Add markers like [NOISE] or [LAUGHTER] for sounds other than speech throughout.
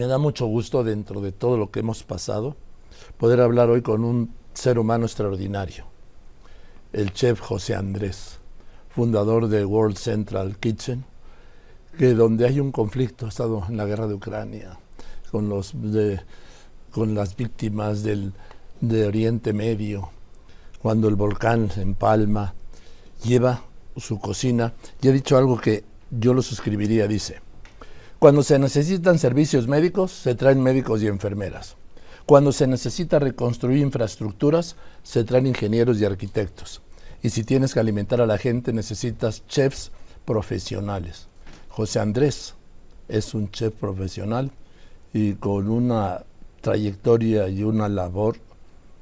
Me da mucho gusto dentro de todo lo que hemos pasado poder hablar hoy con un ser humano extraordinario, el chef José Andrés, fundador de World Central Kitchen, que donde hay un conflicto, ha estado en la guerra de Ucrania, con, los con las víctimas del, de Oriente Medio, cuando el volcán se empalma, lleva su cocina. Y ha dicho algo que yo lo suscribiría, dice, cuando se necesitan servicios médicos, se traen médicos y enfermeras. Cuando se necesita reconstruir infraestructuras, se traen ingenieros y arquitectos. Y si tienes que alimentar a la gente, necesitas chefs profesionales. José Andrés es un chef profesional y con una trayectoria y una labor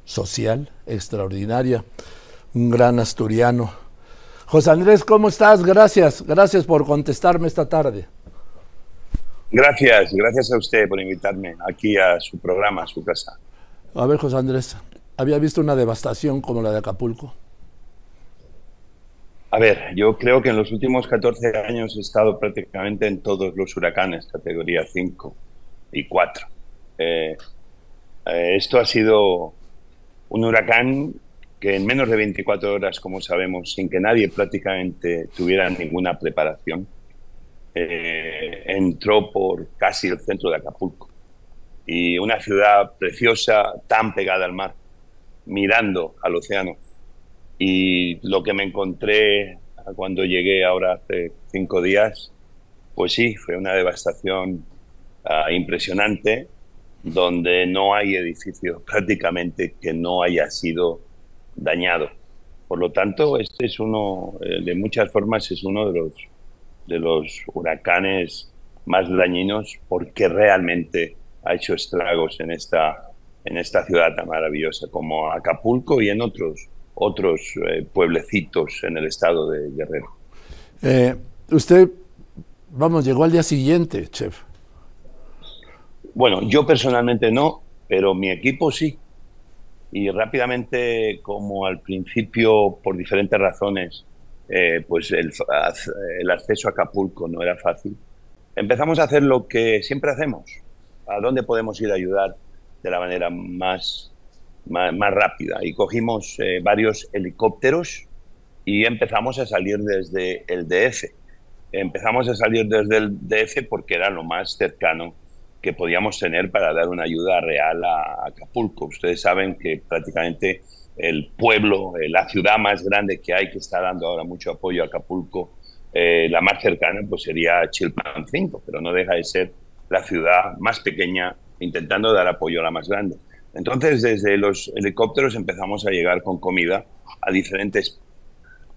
social extraordinaria. Un gran asturiano. José Andrés, ¿cómo estás? Gracias, gracias por contestarme esta tarde. Gracias, gracias a usted por invitarme aquí a su programa, a su casa. A ver, José Andrés, ¿había visto una devastación como la de Acapulco? A ver, yo creo que en los últimos 14 años he estado prácticamente en todos los huracanes, categoría 5 y 4. Eh, eh, esto ha sido un huracán que en menos de 24 horas, como sabemos, sin que nadie prácticamente tuviera ninguna preparación, eh, entró por casi el centro de Acapulco. Y una ciudad preciosa, tan pegada al mar, mirando al océano. Y lo que me encontré cuando llegué ahora hace cinco días, pues sí, fue una devastación ah, impresionante, donde no hay edificio [LAUGHS] prácticamente que no haya sido dañado. Por lo tanto, este es uno, eh, de muchas formas, es uno de los de los huracanes más dañinos porque realmente ha hecho estragos en esta, en esta ciudad tan maravillosa como Acapulco y en otros, otros eh, pueblecitos en el estado de Guerrero. Eh, usted, vamos, llegó al día siguiente, chef. Bueno, yo personalmente no, pero mi equipo sí. Y rápidamente, como al principio, por diferentes razones, eh, pues el, acceso a Acapulco no era fácil, empezamos a hacer lo que siempre hacemos. ¿A dónde podemos ir a ayudar de la manera más, más, rápida? Y cogimos eh, varios helicópteros y empezamos a salir desde el DF. Empezamos a salir desde el DF porque era lo más cercano que podíamos tener para dar una ayuda real a Acapulco. Ustedes saben que prácticamente el pueblo, eh, la ciudad más grande que hay, que está dando ahora mucho apoyo a Acapulco, eh, la más cercana pues sería Chilpancingo, pero no deja de ser la ciudad más pequeña intentando dar apoyo a la más grande. Entonces, desde los helicópteros empezamos a llegar con comida a diferentes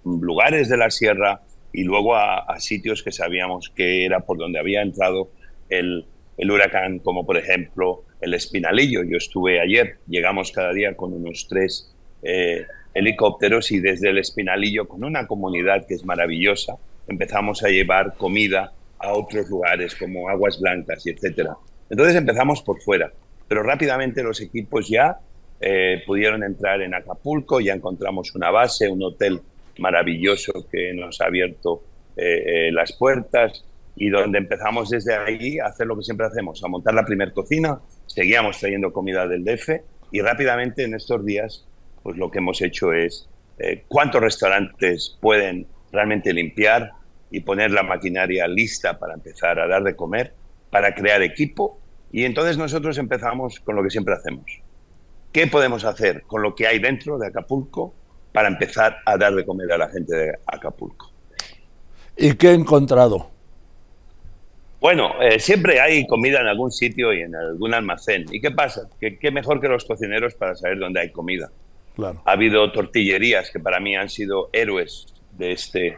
lugares de la sierra y luego a, sitios que sabíamos que era por donde había entrado el, el huracán, como por ejemplo el Espinalillo. Yo estuve ayer, llegamos cada día con unos tres eh, helicópteros y desde el Espinalillo, con una comunidad que es maravillosa, empezamos a llevar comida a otros lugares como Aguas Blancas y etcétera. Entonces empezamos por fuera, pero rápidamente los equipos ya eh, pudieron entrar en Acapulco, ya encontramos una base, un hotel maravilloso que nos ha abierto eh, las puertas y donde empezamos desde ahí a hacer lo que siempre hacemos, a montar la primer cocina, seguíamos trayendo comida del DF y rápidamente en estos días pues lo que hemos hecho es eh, cuántos restaurantes pueden realmente limpiar y poner la maquinaria lista para empezar a dar de comer, para crear equipo. Y entonces nosotros empezamos con lo que siempre hacemos. ¿Qué podemos hacer con lo que hay dentro de Acapulco para empezar a dar de comer a la gente de Acapulco? ¿Y qué he encontrado? Bueno, eh, siempre hay comida en algún sitio y en algún almacén. ¿Y qué pasa? ¿Qué mejor que los cocineros para saber dónde hay comida? Ha habido tortillerías que para mí han sido héroes de, este,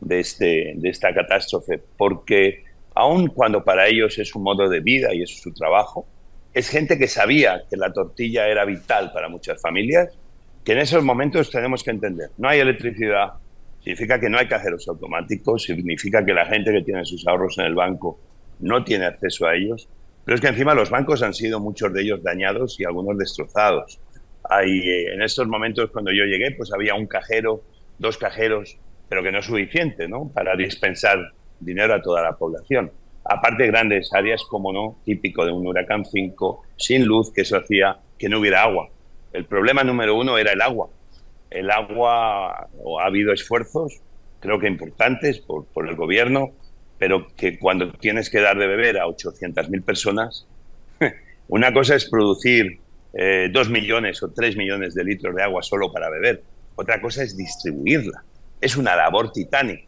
de, este, de esta catástrofe, porque aun cuando para ellos es un modo de vida y es su trabajo, es gente que sabía que la tortilla era vital para muchas familias, que en esos momentos tenemos que entender. No hay electricidad, significa que no hay cajeros automáticos, significa que la gente que tiene sus ahorros en el banco no tiene acceso a ellos, pero es que encima los bancos han sido muchos de ellos dañados y algunos destrozados. Hay, eh, en estos momentos, cuando yo llegué, pues había un cajero, dos cajeros, pero que no es suficiente ¿no? para dispensar dinero a toda la población. aparte grandes áreas, como no, típico de un huracán 5, sin luz, que eso hacía que no hubiera agua. El problema número uno era el agua. El agua, ha habido esfuerzos, creo que importantes por, por el gobierno, pero que cuando tienes que dar de beber a 800.000 personas, [LAUGHS] una cosa es producir eh, dos millones o tres millones de litros de agua solo para beber, otra cosa es distribuirla. Es una labor titánica.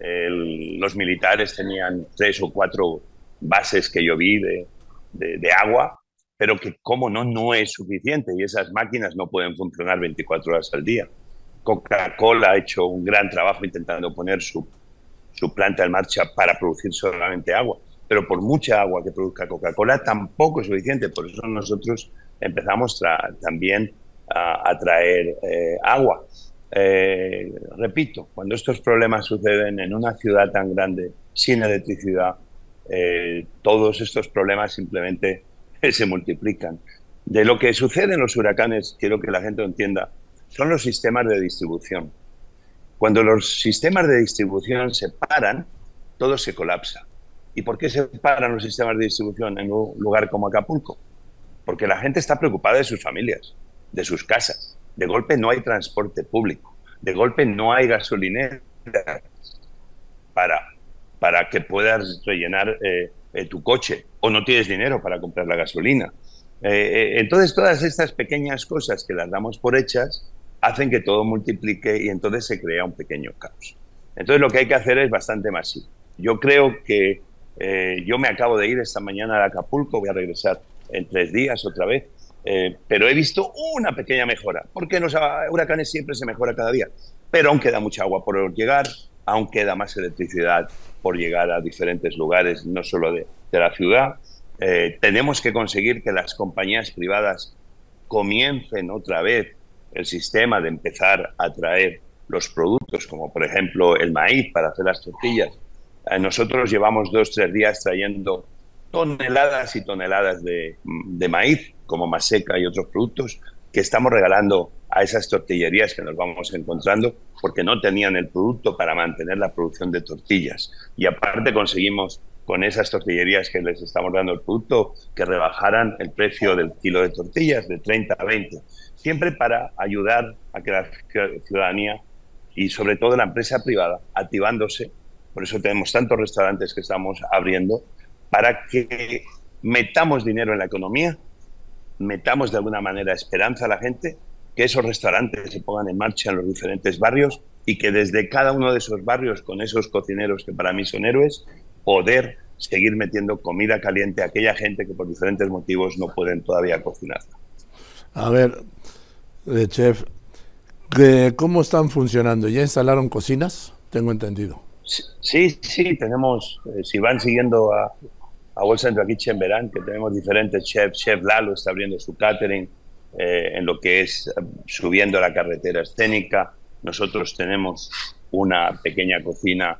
los militares tenían tres o cuatro bases que yo vi de, de, agua, pero que como no, no es suficiente y esas máquinas no pueden funcionar 24 horas al día. Coca-Cola ha hecho un gran trabajo intentando poner su su planta en marcha para producir solamente agua. Pero por mucha agua que produzca Coca-Cola tampoco es suficiente. Por eso nosotros empezamos también a, traer eh, agua. Eh, repito, cuando estos problemas suceden en una ciudad tan grande, sin electricidad, eh, todos estos problemas simplemente [LAUGHS] se multiplican. De lo que sucede en los huracanes, quiero que la gente lo entienda, son los sistemas de distribución. Cuando los sistemas de distribución se paran, todo se colapsa. ¿Y por qué se paran los sistemas de distribución en un lugar como Acapulco? Porque la gente está preocupada de sus familias, de sus casas. De golpe no hay transporte público. De golpe no hay gasolinera para, para que puedas rellenar eh, eh, tu coche o no tienes dinero para comprar la gasolina. Eh, entonces, todas estas pequeñas cosas que las damos por hechas hacen que todo multiplique y entonces se crea un pequeño caos. Entonces lo que hay que hacer es bastante masivo. Yo creo que yo me acabo de ir esta mañana a Acapulco, voy a regresar en tres días otra vez, eh, pero he visto una pequeña mejora, porque en los huracanes siempre se mejora cada día, pero aún queda mucha agua por llegar, aún queda más electricidad por llegar a diferentes lugares, no solo de, la ciudad. Eh, tenemos que conseguir que las compañías privadas comiencen otra vez el sistema de empezar a traer los productos, como por ejemplo el maíz para hacer las tortillas. Eh, nosotros llevamos dos, tres días trayendo toneladas y toneladas de, maíz, como maseca y otros productos, que estamos regalando a esas tortillerías que nos vamos encontrando porque no tenían el producto para mantener la producción de tortillas. Y aparte conseguimos con esas tortillerías que les estamos dando el producto que rebajaran el precio del kilo de tortillas de 30 a 20 siempre para ayudar a que la ciudadanía y sobre todo la empresa privada activándose, por eso tenemos tantos restaurantes que estamos abriendo, para que metamos dinero en la economía, metamos de alguna manera esperanza a la gente, que esos restaurantes se pongan en marcha en los diferentes barrios y que desde cada uno de esos barrios, con esos cocineros que para mí son héroes, poder seguir metiendo comida caliente a aquella gente que por diferentes motivos no pueden todavía cocinarla. A ver, de chef, ¿cómo están funcionando? ¿Ya instalaron cocinas? Tengo entendido. Sí, sí, tenemos, eh, si van siguiendo a, a World Central Kitchen verán que tenemos diferentes chefs. Chef Lalo está abriendo su catering eh, en lo que es eh, subiendo la carretera escénica. Nosotros tenemos una pequeña cocina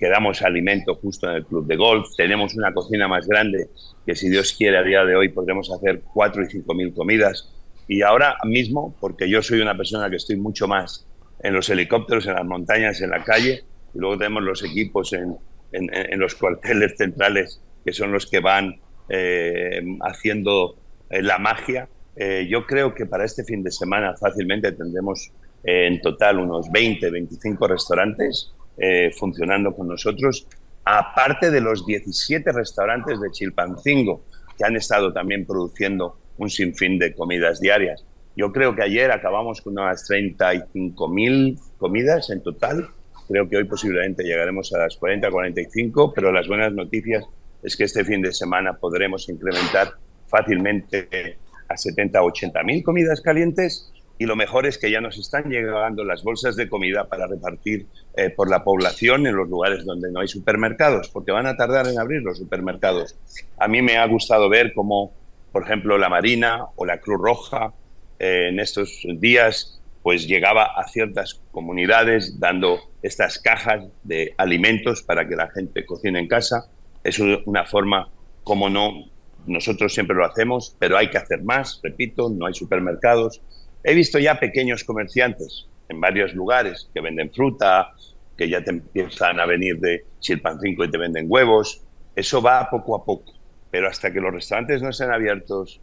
que damos alimento justo en el club de golf. Tenemos una cocina más grande que si Dios quiere a día de hoy podremos hacer cuatro y cinco mil comidas. Y ahora mismo, porque yo soy una persona que estoy mucho más en los helicópteros, en las montañas, en la calle, y luego tenemos los equipos en, en, los cuarteles centrales, que son los que van eh, haciendo eh, la magia. Eh, yo creo que para este fin de semana fácilmente tendremos en total unos 20, 25 restaurantes eh, funcionando con nosotros, aparte de los 17 restaurantes de Chilpancingo que han estado también produciendo un sinfín de comidas diarias. Yo creo que ayer acabamos con unas 35.000 comidas en total. Creo que hoy posiblemente llegaremos a las 40, 45, pero las buenas noticias es que este fin de semana podremos incrementar fácilmente a 70, 80 mil comidas calientes y lo mejor es que ya nos están llegando las bolsas de comida para repartir eh, por la población en los lugares donde no hay supermercados, porque van a tardar en abrir los supermercados. A mí me ha gustado ver cómo, por ejemplo, la Marina o la Cruz Roja eh, en estos días pues llegaba a ciertas comunidades dando estas cajas de alimentos para que la gente cocine en casa. Es una forma, como no, nosotros siempre lo hacemos, pero hay que hacer más, repito, no hay supermercados, He visto ya pequeños comerciantes en varios lugares que venden fruta, que ya te empiezan a venir de Chilpancingo y te venden huevos. Eso va poco a poco, pero hasta que los restaurantes no estén abiertos,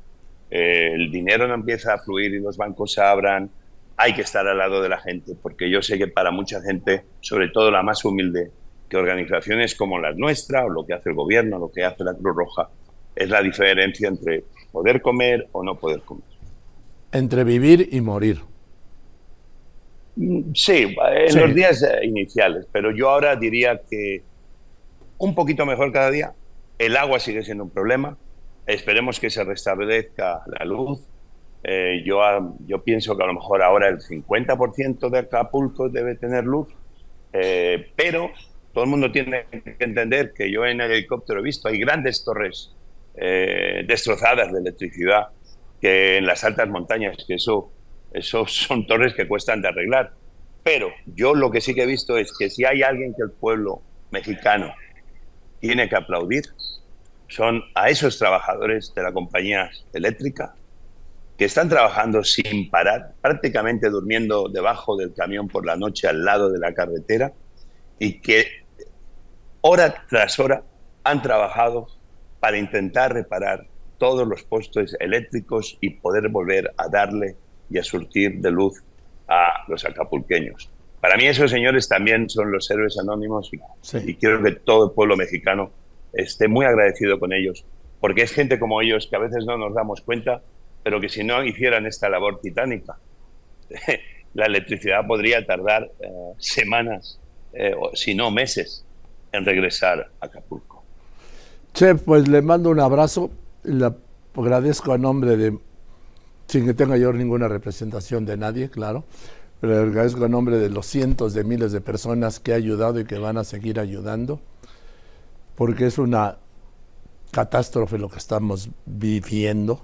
eh, el dinero no empieza a fluir y los bancos se abran, hay que estar al lado de la gente, porque yo sé que para mucha gente, sobre todo la más humilde, que organizaciones como la nuestra, o lo que hace el gobierno, lo que hace la Cruz Roja, es la diferencia entre poder comer o no poder comer. Entre vivir y morir. Mm, sí, en los días eh, iniciales, pero yo ahora diría que un poquito mejor cada día. El agua sigue siendo un problema. Esperemos que se restablezca la luz. Eh, yo, yo pienso que a lo mejor ahora el 50% de Acapulco debe tener luz, eh, pero todo el mundo tiene que entender que yo en el helicóptero he visto, hay grandes torres eh, destrozadas de electricidad que en las altas montañas, que eso, eso [LAUGHS] son torres que cuestan de arreglar. Pero yo lo que sí que he visto es que si hay alguien que el pueblo mexicano tiene que aplaudir, son a esos trabajadores de la compañía eléctrica que están trabajando sin parar, prácticamente durmiendo debajo del camión por la noche al lado de la carretera y que hora tras hora han trabajado para intentar reparar todos los postes eléctricos y poder volver a darle y a surtir de luz a los acapulqueños. Para mí esos señores también son los héroes anónimos y, quiero que todo el pueblo mexicano esté muy agradecido con ellos, porque es gente como ellos que a veces no nos damos cuenta, pero que si no hicieran esta labor titánica, [LAUGHS] la electricidad podría tardar eh, semanas, eh, o si no meses, en regresar a Acapulco. Chef, pues le mando un abrazo, le agradezco a nombre de, sin que tenga yo ninguna representación de nadie, claro, pero le agradezco a nombre de los cientos de miles de personas que ha ayudado y que van a seguir ayudando, porque es una catástrofe lo que estamos viviendo.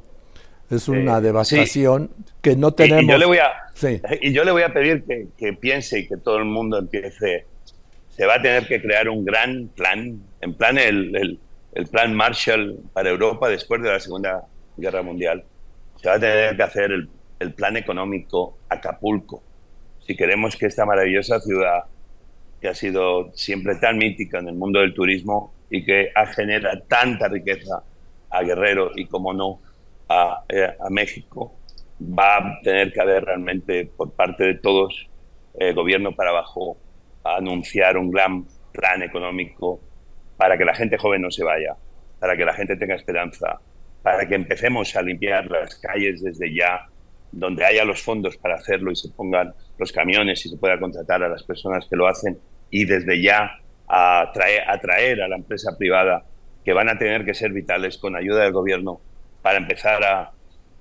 Es una devastación que no tenemos. Y, yo le voy a, y yo le voy a pedir que, que piense y que todo el mundo empiece se va a tener que crear un gran plan, en plan el, el, plan Marshall para Europa después de la Segunda Guerra Mundial. Se va a tener que hacer el, el plan económico Acapulco. Si queremos que esta maravillosa ciudad, que ha sido siempre tan mítica en el mundo del turismo y que ha generado tanta riqueza a Guerrero y, como no, a, eh, a México, va a tener que haber realmente por parte de todos, el eh, gobierno para abajo, a anunciar un gran plan económico para que la gente joven no se vaya, para que la gente tenga esperanza, para que empecemos a limpiar las calles desde ya, donde haya los fondos para hacerlo y se pongan los camiones y se pueda contratar a las personas que lo hacen y desde ya atraer a la empresa privada que van a tener que ser vitales con ayuda del gobierno para empezar a,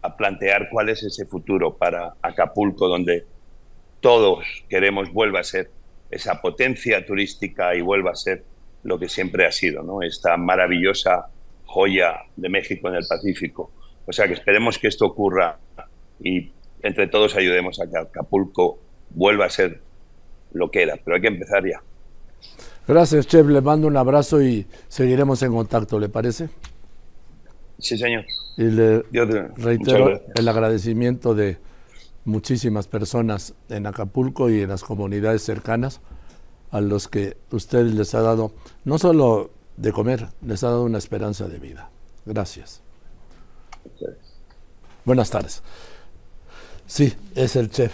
a plantear cuál es ese futuro para Acapulco donde todos queremos vuelva a ser esa potencia turística y vuelva a ser lo que siempre ha sido, ¿no? esta maravillosa joya de México en el Pacífico. O sea que esperemos que esto ocurra y entre todos ayudemos a que Acapulco vuelva a ser lo que era, pero hay que empezar ya. Gracias, Chef. Le mando un abrazo y seguiremos en contacto, ¿le parece? Sí, señor. Y le reitero el agradecimiento de muchísimas personas en Acapulco y en las comunidades cercanas a los que usted les ha dado no solo de comer, les ha dado una esperanza de vida. Gracias. Buenas tardes. Sí, es el chef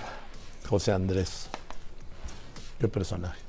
José Andrés. Qué personaje.